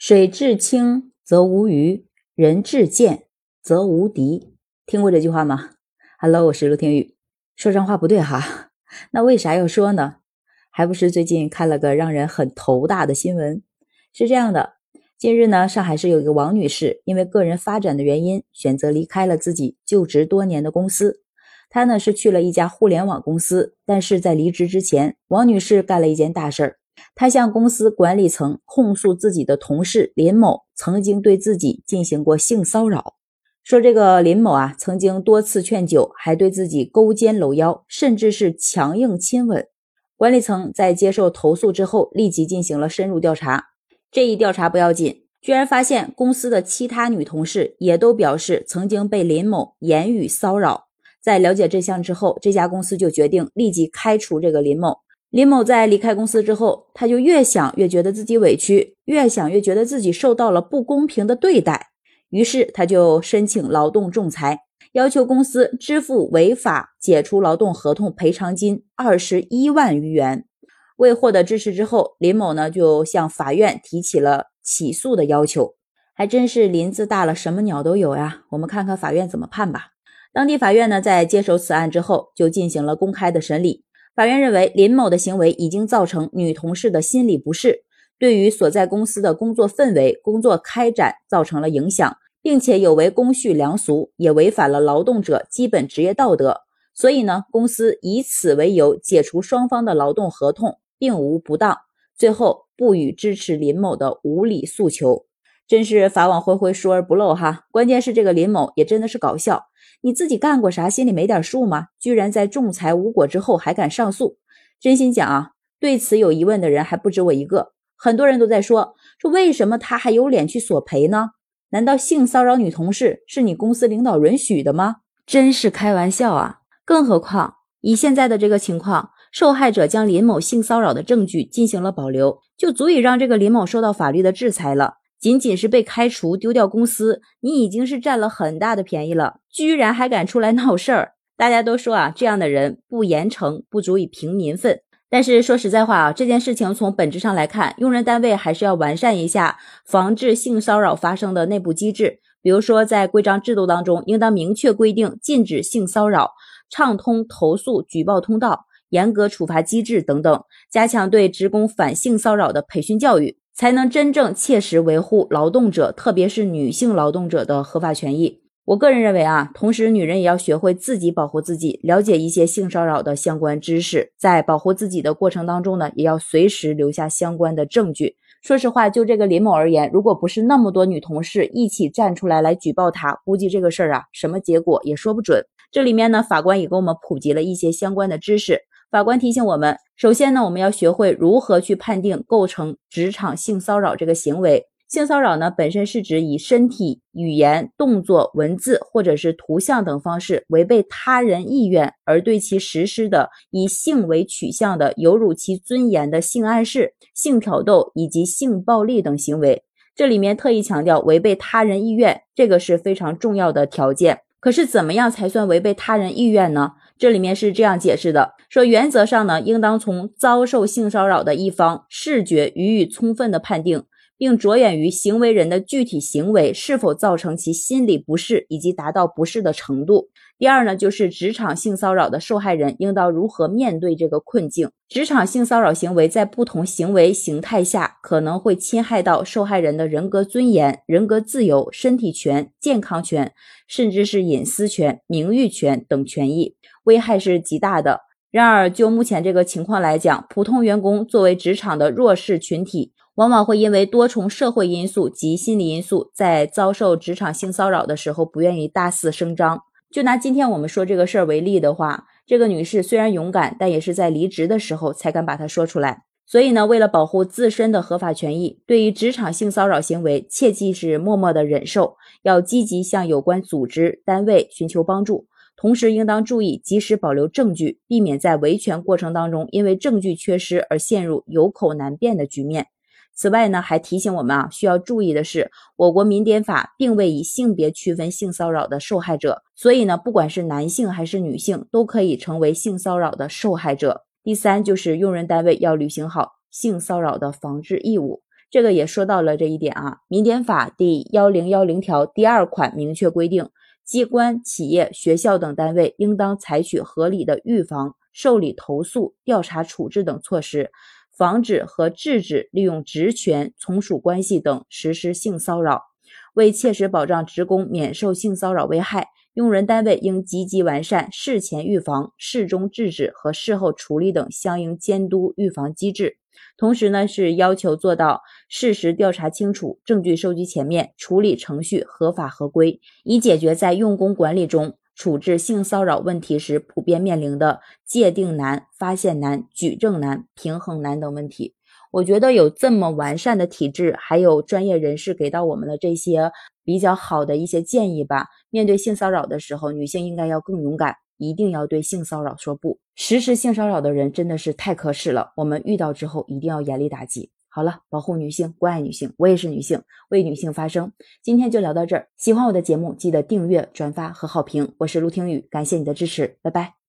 水至清则无鱼，人至贱则无敌。听过这句话吗？Hello，我是陆天宇。说上话不对哈，那为啥要说呢？还不是最近看了个让人很头大的新闻。是这样的，近日呢，上海市有一个王女士，因为个人发展的原因，选择离开了自己就职多年的公司。她呢是去了一家互联网公司，但是在离职之前，王女士干了一件大事儿。他向公司管理层控诉自己的同事林某曾经对自己进行过性骚扰，说这个林某啊曾经多次劝酒，还对自己勾肩搂腰，甚至是强硬亲吻。管理层在接受投诉之后，立即进行了深入调查。这一调查不要紧，居然发现公司的其他女同事也都表示曾经被林某言语骚扰。在了解真相之后，这家公司就决定立即开除这个林某。林某在离开公司之后，他就越想越觉得自己委屈，越想越觉得自己受到了不公平的对待，于是他就申请劳动仲裁，要求公司支付违法解除劳动合同赔偿金二十一万余元。未获得支持之后，林某呢就向法院提起了起诉的要求。还真是林子大了，什么鸟都有呀！我们看看法院怎么判吧。当地法院呢在接手此案之后，就进行了公开的审理。法院认为，林某的行为已经造成女同事的心理不适，对于所在公司的工作氛围、工作开展造成了影响，并且有违公序良俗，也违反了劳动者基本职业道德。所以呢，公司以此为由解除双方的劳动合同，并无不当。最后不予支持林某的无理诉求。真是法网恢恢，疏而不漏哈！关键是这个林某也真的是搞笑。你自己干过啥？心里没点数吗？居然在仲裁无果之后还敢上诉！真心讲啊，对此有疑问的人还不止我一个。很多人都在说，说为什么他还有脸去索赔呢？难道性骚扰女同事是你公司领导允许的吗？真是开玩笑啊！更何况以现在的这个情况，受害者将林某性骚扰的证据进行了保留，就足以让这个林某受到法律的制裁了。仅仅是被开除、丢掉公司，你已经是占了很大的便宜了，居然还敢出来闹事儿！大家都说啊，这样的人不严惩，不足以平民愤。但是说实在话啊，这件事情从本质上来看，用人单位还是要完善一下防治性骚扰发生的内部机制。比如说，在规章制度当中，应当明确规定禁止性骚扰，畅通投诉举报通道，严格处罚机制等等，加强对职工反性骚扰的培训教育。才能真正切实维护劳动者，特别是女性劳动者的合法权益。我个人认为啊，同时女人也要学会自己保护自己，了解一些性骚扰的相关知识，在保护自己的过程当中呢，也要随时留下相关的证据。说实话，就这个林某而言，如果不是那么多女同事一起站出来来举报他，估计这个事儿啊，什么结果也说不准。这里面呢，法官也给我们普及了一些相关的知识。法官提醒我们，首先呢，我们要学会如何去判定构成职场性骚扰这个行为。性骚扰呢，本身是指以身体、语言、动作、文字或者是图像等方式违背他人意愿而对其实施的以性为取向的有辱其尊严的性暗示、性挑逗以及性暴力等行为。这里面特意强调违背他人意愿，这个是非常重要的条件。可是，怎么样才算违背他人意愿呢？这里面是这样解释的：说原则上呢，应当从遭受性骚扰的一方视觉予以充分的判定，并着眼于行为人的具体行为是否造成其心理不适以及达到不适的程度。第二呢，就是职场性骚扰的受害人应当如何面对这个困境。职场性骚扰行为在不同行为形态下，可能会侵害到受害人的人格尊严、人格自由、身体权、健康权，甚至是隐私权、名誉权等权益。危害是极大的。然而，就目前这个情况来讲，普通员工作为职场的弱势群体，往往会因为多重社会因素及心理因素，在遭受职场性骚扰的时候，不愿意大肆声张。就拿今天我们说这个事儿为例的话，这个女士虽然勇敢，但也是在离职的时候才敢把它说出来。所以呢，为了保护自身的合法权益，对于职场性骚扰行为，切记是默默的忍受，要积极向有关组织单位寻求帮助。同时，应当注意及时保留证据，避免在维权过程当中因为证据缺失而陷入有口难辩的局面。此外呢，还提醒我们啊，需要注意的是，我国民典法并未以性别区分性骚扰的受害者，所以呢，不管是男性还是女性，都可以成为性骚扰的受害者。第三，就是用人单位要履行好性骚扰的防治义务。这个也说到了这一点啊，《民典法》第幺零幺零条第二款明确规定，机关、企业、学校等单位应当采取合理的预防、受理投诉、调查处置等措施，防止和制止利用职权、从属关系等实施性骚扰。为切实保障职工免受性骚扰危害，用人单位应积极完善事前预防、事中制止和事后处理等相应监督预防机制。同时呢，是要求做到事实调查清楚、证据收集全面、处理程序合法合规，以解决在用工管理中处置性骚扰问题时普遍面临的界定难、发现难、举证难、平衡难等问题。我觉得有这么完善的体制，还有专业人士给到我们的这些比较好的一些建议吧。面对性骚扰的时候，女性应该要更勇敢。一定要对性骚扰说不，实施性骚扰的人真的是太可耻了。我们遇到之后一定要严厉打击。好了，保护女性，关爱女性，我也是女性，为女性发声。今天就聊到这儿，喜欢我的节目记得订阅、转发和好评。我是陆听雨，感谢你的支持，拜拜。